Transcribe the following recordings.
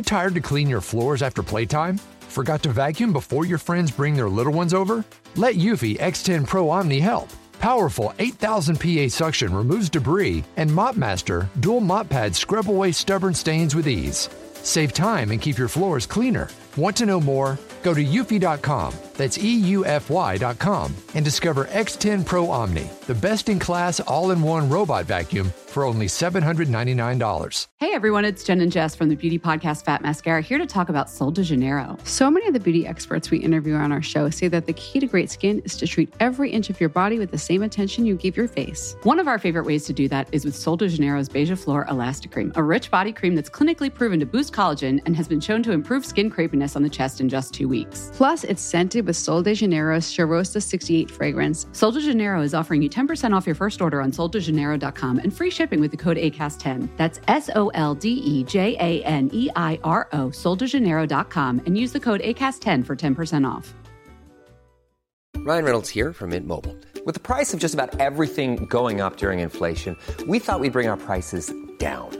Too tired to clean your floors after playtime? Forgot to vacuum before your friends bring their little ones over? Let Eufy X10 Pro Omni help. Powerful 8000 PA suction removes debris, and MopMaster dual mop pads scrub away stubborn stains with ease. Save time and keep your floors cleaner. Want to know more? Go to eufy.com, that's EUFY.com, and discover X10 Pro Omni, the best in class all in one robot vacuum for only $799. Hey everyone, it's Jen and Jess from the beauty podcast Fat Mascara here to talk about Sol de Janeiro. So many of the beauty experts we interview on our show say that the key to great skin is to treat every inch of your body with the same attention you give your face. One of our favorite ways to do that is with Sol de Janeiro's Beija Flor Elastic Cream, a rich body cream that's clinically proven to boost collagen and has been shown to improve skin crepiness on the chest in just two weeks. Plus, it's scented with Sol de Janeiro's Charosta 68 fragrance. Sol de Janeiro is offering you 10% off your first order on soldejaneiro.com and free shipping with the code ACAST10. That's S O L D E J A N E I R O, soldejaneiro.com, and use the code ACAST10 for 10% off. Ryan Reynolds here from Mint Mobile. With the price of just about everything going up during inflation, we thought we'd bring our prices down.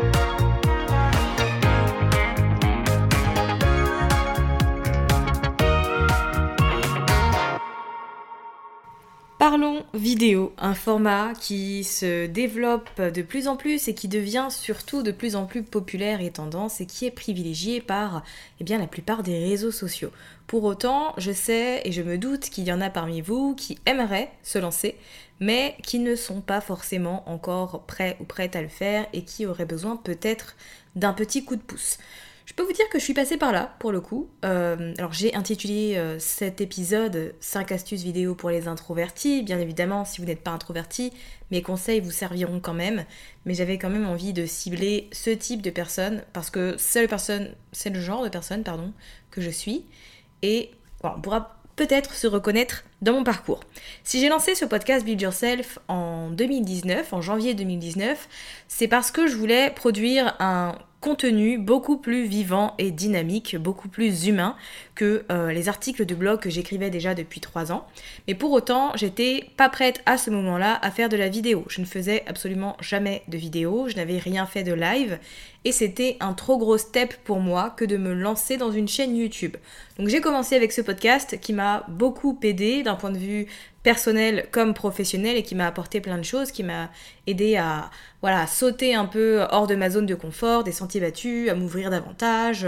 Vidéo, un format qui se développe de plus en plus et qui devient surtout de plus en plus populaire et tendance et qui est privilégié par eh bien, la plupart des réseaux sociaux. Pour autant, je sais et je me doute qu'il y en a parmi vous qui aimeraient se lancer, mais qui ne sont pas forcément encore prêts ou prêtes à le faire et qui auraient besoin peut-être d'un petit coup de pouce. Je peux vous dire que je suis passée par là, pour le coup. Euh, alors j'ai intitulé euh, cet épisode 5 astuces vidéo pour les introvertis. Bien évidemment, si vous n'êtes pas introverti, mes conseils vous serviront quand même. Mais j'avais quand même envie de cibler ce type de personnes parce que c'est le, genre de personne pardon, que je suis. Et on pourra peut-être se reconnaître dans mon parcours. Si j'ai lancé ce podcast Build Yourself en 2019, en janvier 2019, c'est parce que je voulais produire un contenu beaucoup plus vivant et dynamique, beaucoup plus humain que euh, les articles de blog que j'écrivais déjà depuis trois ans. Mais pour autant, j'étais pas prête à ce moment-là à faire de la vidéo. Je ne faisais absolument jamais de vidéo, je n'avais rien fait de live et c'était un trop gros step pour moi que de me lancer dans une chaîne YouTube. Donc j'ai commencé avec ce podcast qui m'a beaucoup aidé point de vue personnel comme professionnel et qui m'a apporté plein de choses, qui m'a aidé à voilà, sauter un peu hors de ma zone de confort, des sentiers battus, à m'ouvrir davantage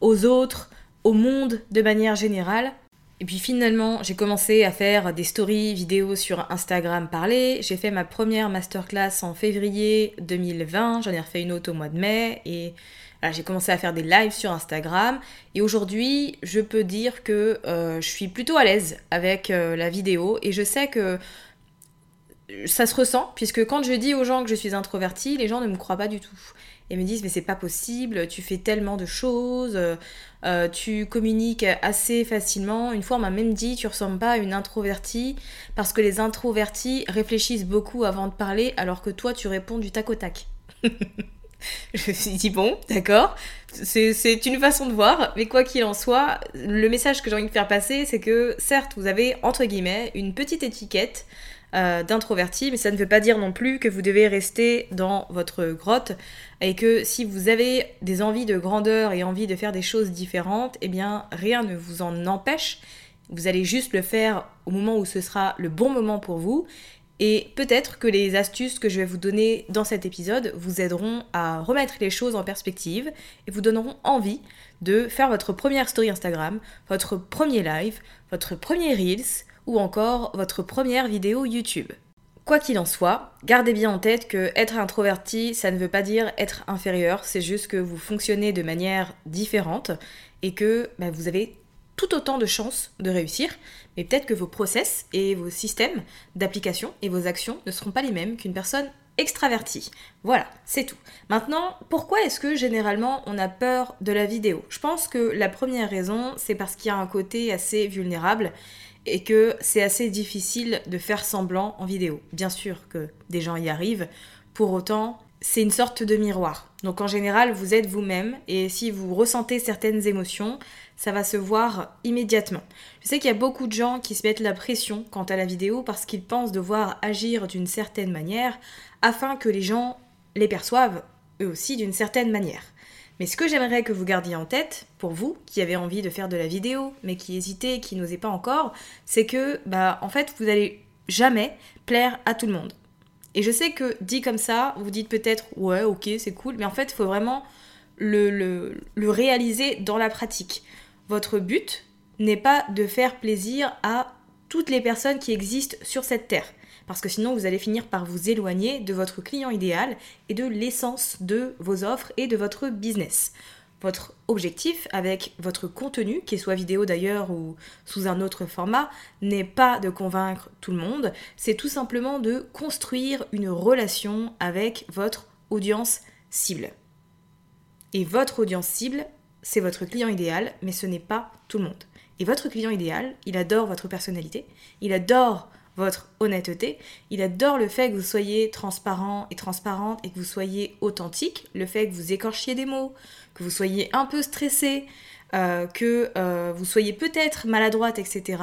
aux autres, au monde de manière générale. Et puis finalement, j'ai commencé à faire des stories vidéos sur Instagram parler. J'ai fait ma première masterclass en février 2020, j'en ai refait une autre au mois de mai et j'ai commencé à faire des lives sur Instagram et aujourd'hui je peux dire que euh, je suis plutôt à l'aise avec euh, la vidéo et je sais que ça se ressent puisque quand je dis aux gens que je suis introvertie, les gens ne me croient pas du tout et me disent mais c'est pas possible, tu fais tellement de choses, euh, tu communiques assez facilement. Une fois on m'a même dit tu ressembles pas à une introvertie parce que les introvertis réfléchissent beaucoup avant de parler alors que toi tu réponds du tac au tac. Je me suis dit, bon, d'accord, c'est une façon de voir, mais quoi qu'il en soit, le message que j'ai envie de faire passer, c'est que certes, vous avez, entre guillemets, une petite étiquette euh, d'introverti, mais ça ne veut pas dire non plus que vous devez rester dans votre grotte et que si vous avez des envies de grandeur et envie de faire des choses différentes, eh bien, rien ne vous en empêche. Vous allez juste le faire au moment où ce sera le bon moment pour vous et peut-être que les astuces que je vais vous donner dans cet épisode vous aideront à remettre les choses en perspective et vous donneront envie de faire votre première story Instagram, votre premier live, votre premier Reels ou encore votre première vidéo YouTube. Quoi qu'il en soit, gardez bien en tête que être introverti, ça ne veut pas dire être inférieur, c'est juste que vous fonctionnez de manière différente et que bah, vous avez tout autant de chances de réussir, mais peut-être que vos process et vos systèmes d'application et vos actions ne seront pas les mêmes qu'une personne extravertie. Voilà, c'est tout. Maintenant, pourquoi est-ce que généralement on a peur de la vidéo? Je pense que la première raison, c'est parce qu'il y a un côté assez vulnérable et que c'est assez difficile de faire semblant en vidéo. Bien sûr que des gens y arrivent, pour autant, c'est une sorte de miroir. Donc en général, vous êtes vous-même et si vous ressentez certaines émotions, ça va se voir immédiatement. Je sais qu'il y a beaucoup de gens qui se mettent la pression quant à la vidéo parce qu'ils pensent devoir agir d'une certaine manière afin que les gens les perçoivent eux aussi d'une certaine manière. Mais ce que j'aimerais que vous gardiez en tête, pour vous qui avez envie de faire de la vidéo, mais qui hésitez, qui n'osez pas encore, c'est que, bah, en fait, vous n'allez jamais plaire à tout le monde. Et je sais que dit comme ça, vous dites peut-être, ouais, ok, c'est cool, mais en fait, il faut vraiment le, réaliser dans la pratique. Votre but n'est pas de faire plaisir à toutes les personnes qui existent sur cette terre parce que sinon vous allez finir par vous éloigner de votre client idéal et de l'essence de vos offres et de votre business. Votre objectif avec votre contenu, qu'il soit vidéo d'ailleurs ou sous un autre format, n'est pas de convaincre tout le monde, c'est tout simplement de construire une relation avec votre audience cible. Et votre audience cible, c'est votre client idéal, mais ce n'est pas tout le monde. Et votre client idéal, il adore votre personnalité, il adore votre honnêteté. Il adore le fait que vous soyez transparent et transparente et que vous soyez authentique, le fait que vous écorchiez des mots, que vous soyez un peu stressé, euh, que euh, vous soyez peut-être maladroite, etc.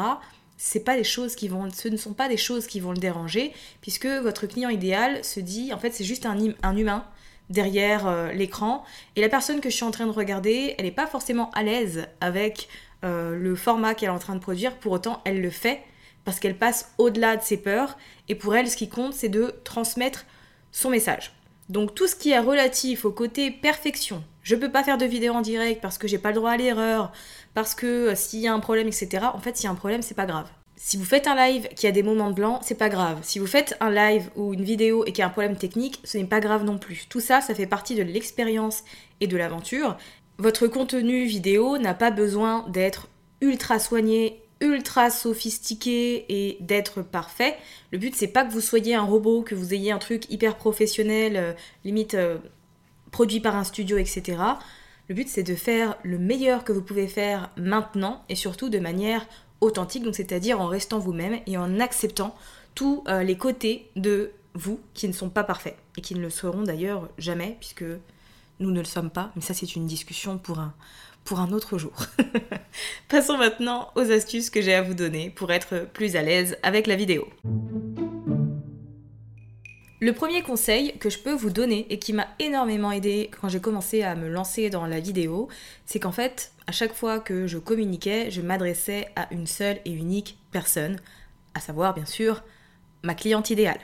C'est pas des choses qui vont, ce ne sont pas des choses qui vont le déranger, puisque votre client idéal se dit, en fait, c'est juste un, humain derrière euh, l'écran. Et la personne que je suis en train de regarder, elle n'est pas forcément à l'aise avec le format qu'elle est en train de produire, pour autant elle le fait parce qu'elle passe au-delà de ses peurs et pour elle ce qui compte c'est de transmettre son message. Donc tout ce qui est relatif au côté perfection, je peux pas faire de vidéo en direct parce que j'ai pas le droit à l'erreur, parce que euh, s'il y a un problème, etc. En fait, s'il y a un problème, c'est pas grave. Si vous faites un live qui a des moments de blanc, c'est pas grave. Si vous faites un live ou une vidéo et qu'il y a un problème technique, ce n'est pas grave non plus. Tout ça, ça fait partie de l'expérience et de l'aventure. Votre contenu vidéo n'a pas besoin d'être ultra soigné, ultra sophistiqué et d'être parfait. Le but c'est pas que vous soyez un robot, que vous ayez un truc hyper professionnel, euh, limite euh, produit par un studio, etc. Le but c'est de faire le meilleur que vous pouvez faire maintenant et surtout de manière authentique, donc c'est-à-dire en restant vous-même et en acceptant tous euh, les côtés de vous qui ne sont pas parfaits et qui ne le seront d'ailleurs jamais puisque nous ne le sommes pas, mais ça c'est une discussion pour un, pour un autre jour. Passons maintenant aux astuces que j'ai à vous donner pour être plus à l'aise avec la vidéo. Le premier conseil que je peux vous donner et qui m'a énormément aidé quand j'ai commencé à me lancer dans la vidéo, c'est qu'en fait, à chaque fois que je communiquais, je m'adressais à une seule et unique personne, à savoir bien sûr ma cliente idéale.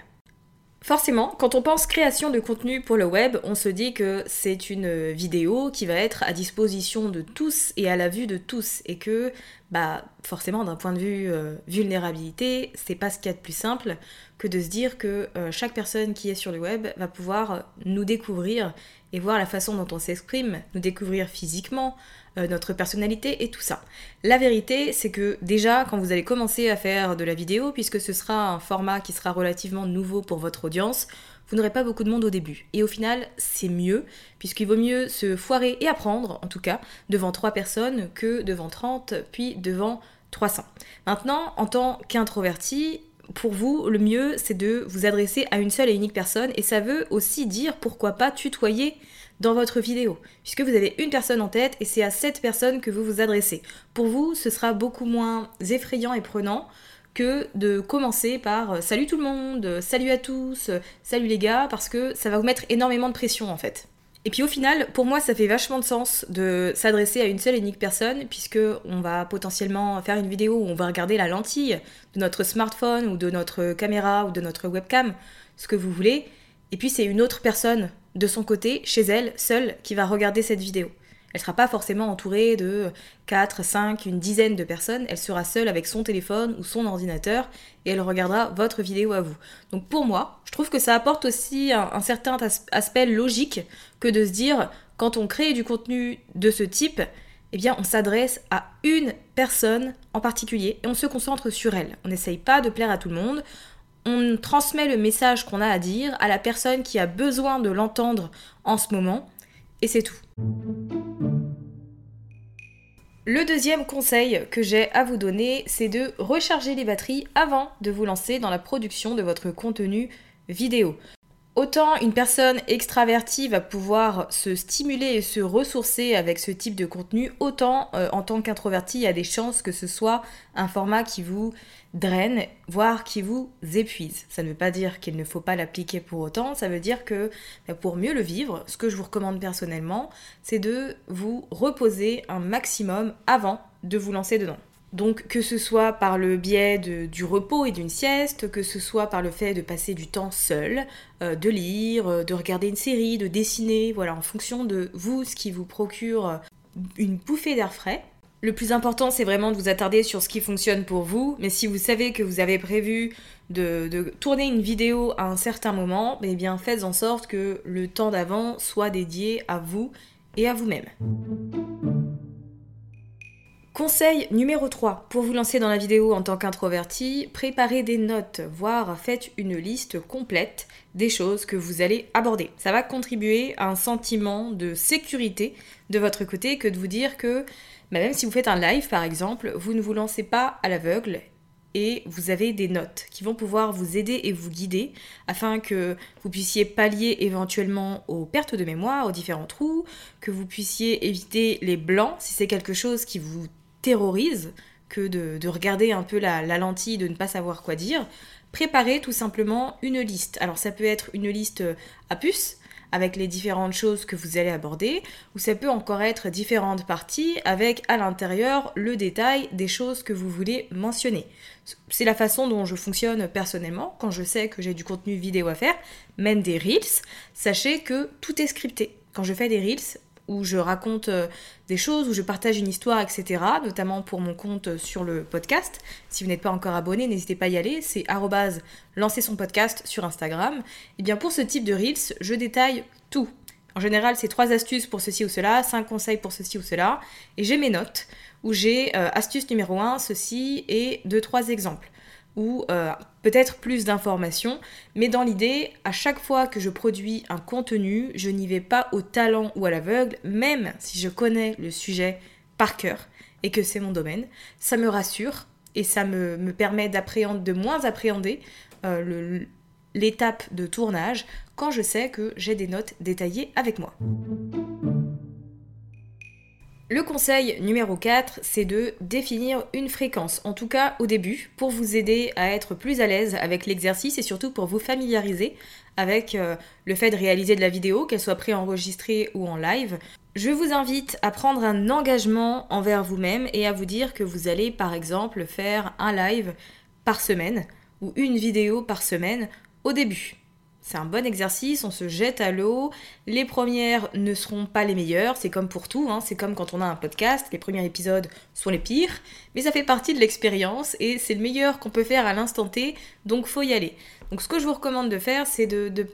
Forcément, quand on pense création de contenu pour le web, on se dit que c'est une vidéo qui va être à disposition de tous et à la vue de tous et que bah forcément d'un point de vue euh, vulnérabilité, c'est pas ce qu'il y a de plus simple que de se dire que euh, chaque personne qui est sur le web va pouvoir nous découvrir et voir la façon dont on s'exprime, nous découvrir physiquement, euh, notre personnalité et tout ça. La vérité, c'est que déjà, quand vous allez commencer à faire de la vidéo, puisque ce sera un format qui sera relativement nouveau pour votre audience, vous n'aurez pas beaucoup de monde au début. Et au final, c'est mieux, puisqu'il vaut mieux se foirer et apprendre, en tout cas, devant trois personnes que devant 30, puis devant 300. Maintenant, en tant qu'introverti, pour vous, le mieux, c'est de vous adresser à une seule et unique personne, et ça veut aussi dire pourquoi pas tutoyer dans votre vidéo, puisque vous avez une personne en tête et c'est à cette personne que vous vous adressez. Pour vous, ce sera beaucoup moins effrayant et prenant que de commencer par euh, salut tout le monde, euh, salut à tous, euh, salut les gars, parce que ça va vous mettre énormément de pression en fait. Et puis au final, pour moi, ça fait vachement de sens de s'adresser à une seule et unique personne, puisque on va potentiellement faire une vidéo où on va regarder la lentille de notre smartphone ou de notre caméra ou de notre webcam, ce que vous voulez. Et puis c'est une autre personne de son côté, chez elle, seule, qui va regarder cette vidéo. Elle sera pas forcément entourée de 4, 5, une dizaine de personnes, elle sera seule avec son téléphone ou son ordinateur et elle regardera votre vidéo à vous. Donc pour moi, je trouve que ça apporte aussi un, certain aspect logique que de se dire quand on crée du contenu de ce type, eh bien on s'adresse à une personne en particulier et on se concentre sur elle. On n'essaye pas de plaire à tout le monde, on transmet le message qu'on a à dire à la personne qui a besoin de l'entendre en ce moment et c'est tout. Le deuxième conseil que j'ai à vous donner, c'est de recharger les batteries avant de vous lancer dans la production de votre contenu vidéo. Autant une personne extravertie va pouvoir se stimuler et se ressourcer avec ce type de contenu, autant euh, en tant qu'introverti, il y a des chances que ce soit un format qui vous draine, voire qui vous épuise. Ça ne veut pas dire qu'il ne faut pas l'appliquer pour autant, ça veut dire que bah, pour mieux le vivre, ce que je vous recommande personnellement, c'est de vous reposer un maximum avant de vous lancer dedans. Donc que ce soit par le biais du repos et d'une sieste, que ce soit par le fait de passer du temps seul, euh, de lire, euh, de regarder une série, de dessiner, voilà, en fonction de vous, ce qui vous procure euh, une bouffée d'air frais. Le plus important, c'est vraiment de vous attarder sur ce qui fonctionne pour vous, mais si vous savez que vous avez prévu de, tourner une vidéo à un certain moment, eh bien faites en sorte que le temps d'avant soit dédié à vous et à vous-même. Conseil numéro 3. Pour vous lancer dans la vidéo en tant qu'introverti, préparez des notes, voire faites une liste complète des choses que vous allez aborder. Ça va contribuer à un sentiment de sécurité de votre côté que de vous dire que bah, même si vous faites un live par exemple, vous ne vous lancez pas à l'aveugle et vous avez des notes qui vont pouvoir vous aider et vous guider afin que vous puissiez pallier éventuellement aux pertes de mémoire, aux différents trous, que vous puissiez éviter les blancs si c'est quelque chose qui vous terrorise que de, regarder un peu la, la, lentille, de ne pas savoir quoi dire, préparez tout simplement une liste. Alors ça peut être une liste à puce, avec les différentes choses que vous allez aborder, ou ça peut encore être différentes parties avec à l'intérieur le détail des choses que vous voulez mentionner. C'est la façon dont je fonctionne personnellement quand je sais que j'ai du contenu vidéo à faire, même des reels, sachez que tout est scripté. Quand je fais des reels, où je raconte euh, des choses, où je partage une histoire, etc. Notamment pour mon compte sur le podcast. Si vous n'êtes pas encore abonné, n'hésitez pas à y aller. C'est lancer son podcast sur Instagram. Et bien pour ce type de Reels, je détaille tout. En général, c'est trois astuces pour ceci ou cela, cinq conseils pour ceci ou cela. Et j'ai mes notes où j'ai euh, astuce numéro 1, ceci, et deux, trois exemples ou euh, peut-être plus d'informations, mais dans l'idée, à chaque fois que je produis un contenu, je n'y vais pas au talent ou à l'aveugle, même si je connais le sujet par cœur et que c'est mon domaine, ça me rassure et ça me, permet d'appréhender, de moins appréhender euh, l'étape de tournage quand je sais que j'ai des notes détaillées avec moi. Le conseil numéro 4, c'est de définir une fréquence, en tout cas au début, pour vous aider à être plus à l'aise avec l'exercice et surtout pour vous familiariser avec euh, le fait de réaliser de la vidéo, qu'elle soit préenregistrée ou en live. Je vous invite à prendre un engagement envers vous-même et à vous dire que vous allez par exemple faire un live par semaine ou une vidéo par semaine au début. C'est un bon exercice, on se jette à l'eau. Les premières ne seront pas les meilleures, c'est comme pour tout, hein. c'est comme quand on a un podcast, les premiers épisodes sont les pires, mais ça fait partie de l'expérience et c'est le meilleur qu'on peut faire à l'instant T, donc faut y aller. Donc ce que je vous recommande de faire, c'est de,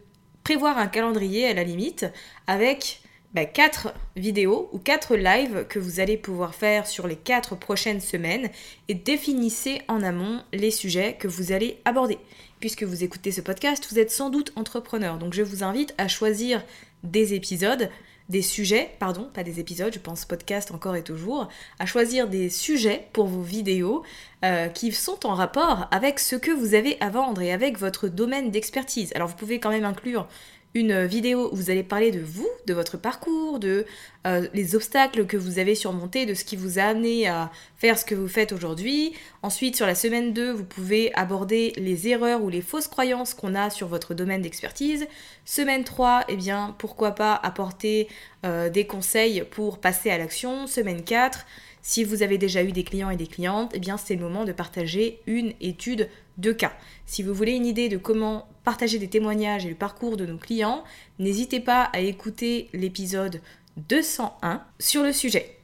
prévoir un calendrier à la limite avec 4 bah, vidéos ou 4 lives que vous allez pouvoir faire sur les 4 prochaines semaines et définissez en amont les sujets que vous allez aborder puisque vous écoutez ce podcast, vous êtes sans doute entrepreneur. Donc je vous invite à choisir des épisodes, des sujets, pardon, pas des épisodes, je pense podcast encore et toujours, à choisir des sujets pour vos vidéos euh, qui sont en rapport avec ce que vous avez à vendre et avec votre domaine d'expertise. Alors vous pouvez quand même inclure une vidéo où vous allez parler de vous, de votre parcours, de euh, les obstacles que vous avez surmontés, de ce qui vous a amené à faire ce que vous faites aujourd'hui. Ensuite, sur la semaine 2, vous pouvez aborder les erreurs ou les fausses croyances qu'on a sur votre domaine d'expertise. Semaine 3, eh bien, pourquoi pas apporter euh, des conseils pour passer à l'action. Semaine 4, si vous avez déjà eu des clients et des clientes, eh bien c'est le moment de partager une étude de cas. Si vous voulez une idée de comment partager des témoignages et le parcours de nos clients, n'hésitez pas à écouter l'épisode 201 sur le sujet.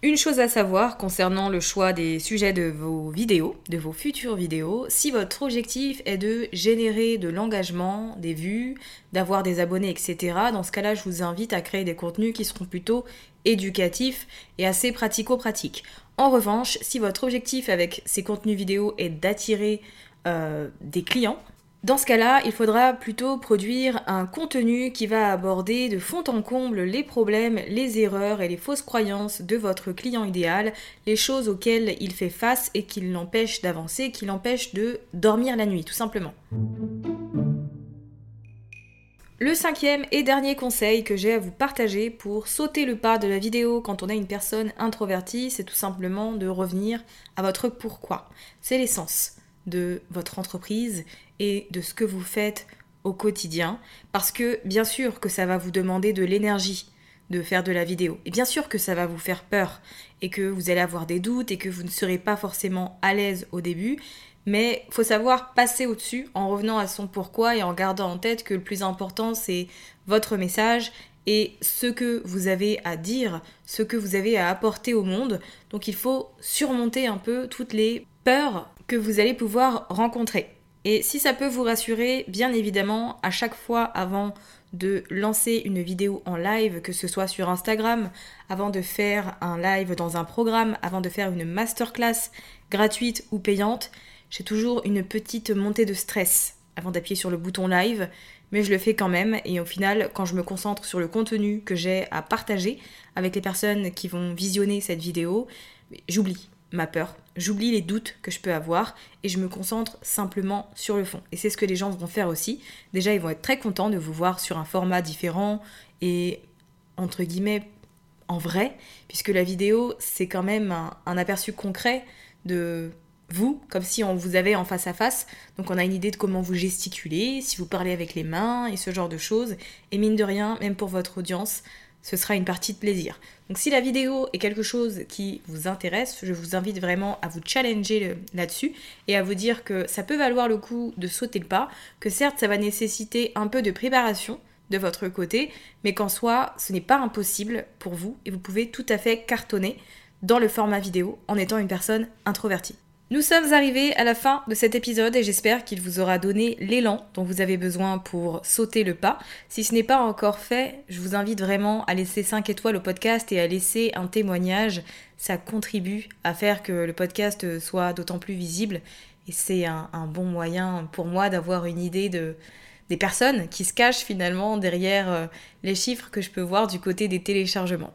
Une chose à savoir concernant le choix des sujets de vos vidéos, de vos futures vidéos, si votre objectif est de générer de l'engagement, des vues, d'avoir des abonnés, etc., dans ce cas-là, je vous invite à créer des contenus qui seront plutôt éducatifs et assez pratico-pratiques. En revanche, si votre objectif avec ces contenus vidéo est d'attirer euh, des clients, dans ce cas-là, il faudra plutôt produire un contenu qui va aborder de fond en comble les problèmes, les erreurs et les fausses croyances de votre client idéal, les choses auxquelles il fait face et qui l'empêchent d'avancer, qui l'empêchent de dormir la nuit, tout simplement. Le cinquième et dernier conseil que j'ai à vous partager pour sauter le pas de la vidéo quand on a une personne introvertie, c'est tout simplement de revenir à votre pourquoi. C'est l'essence de votre entreprise et de ce que vous faites au quotidien. Parce que bien sûr que ça va vous demander de l'énergie de faire de la vidéo. Et bien sûr que ça va vous faire peur et que vous allez avoir des doutes et que vous ne serez pas forcément à l'aise au début. Mais faut savoir passer au-dessus en revenant à son pourquoi et en gardant en tête que le plus important c'est votre message et ce que vous avez à dire, ce que vous avez à apporter au monde. Donc il faut surmonter un peu toutes les peurs que vous allez pouvoir rencontrer. Et si ça peut vous rassurer, bien évidemment, à chaque fois avant de lancer une vidéo en live, que ce soit sur Instagram, avant de faire un live dans un programme, avant de faire une masterclass gratuite ou payante, j'ai toujours une petite montée de stress avant d'appuyer sur le bouton live, mais je le fais quand même et au final, quand je me concentre sur le contenu que j'ai à partager avec les personnes qui vont visionner cette vidéo, j'oublie ma peur, j'oublie les doutes que je peux avoir et je me concentre simplement sur le fond. Et c'est ce que les gens vont faire aussi. Déjà, ils vont être très contents de vous voir sur un format différent et entre guillemets en vrai, puisque la vidéo, c'est quand même un, aperçu concret de vous, comme si on vous avait en face à face. Donc on a une idée de comment vous gesticulez, si vous parlez avec les mains et ce genre de choses. Et mine de rien, même pour votre audience, ce sera une partie de plaisir. Donc si la vidéo est quelque chose qui vous intéresse, je vous invite vraiment à vous challenger là-dessus et à vous dire que ça peut valoir le coup de sauter le pas, que certes ça va nécessiter un peu de préparation de votre côté, mais qu'en soi ce n'est pas impossible pour vous et vous pouvez tout à fait cartonner dans le format vidéo en étant une personne introvertie. Nous sommes arrivés à la fin de cet épisode et j'espère qu'il vous aura donné l'élan dont vous avez besoin pour sauter le pas. Si ce n'est pas encore fait, je vous invite vraiment à laisser 5 étoiles au podcast et à laisser un témoignage. Ça contribue à faire que le podcast soit d'autant plus visible et c'est un, bon moyen pour moi d'avoir une idée de, des personnes qui se cachent finalement derrière euh, les chiffres que je peux voir du côté des téléchargements.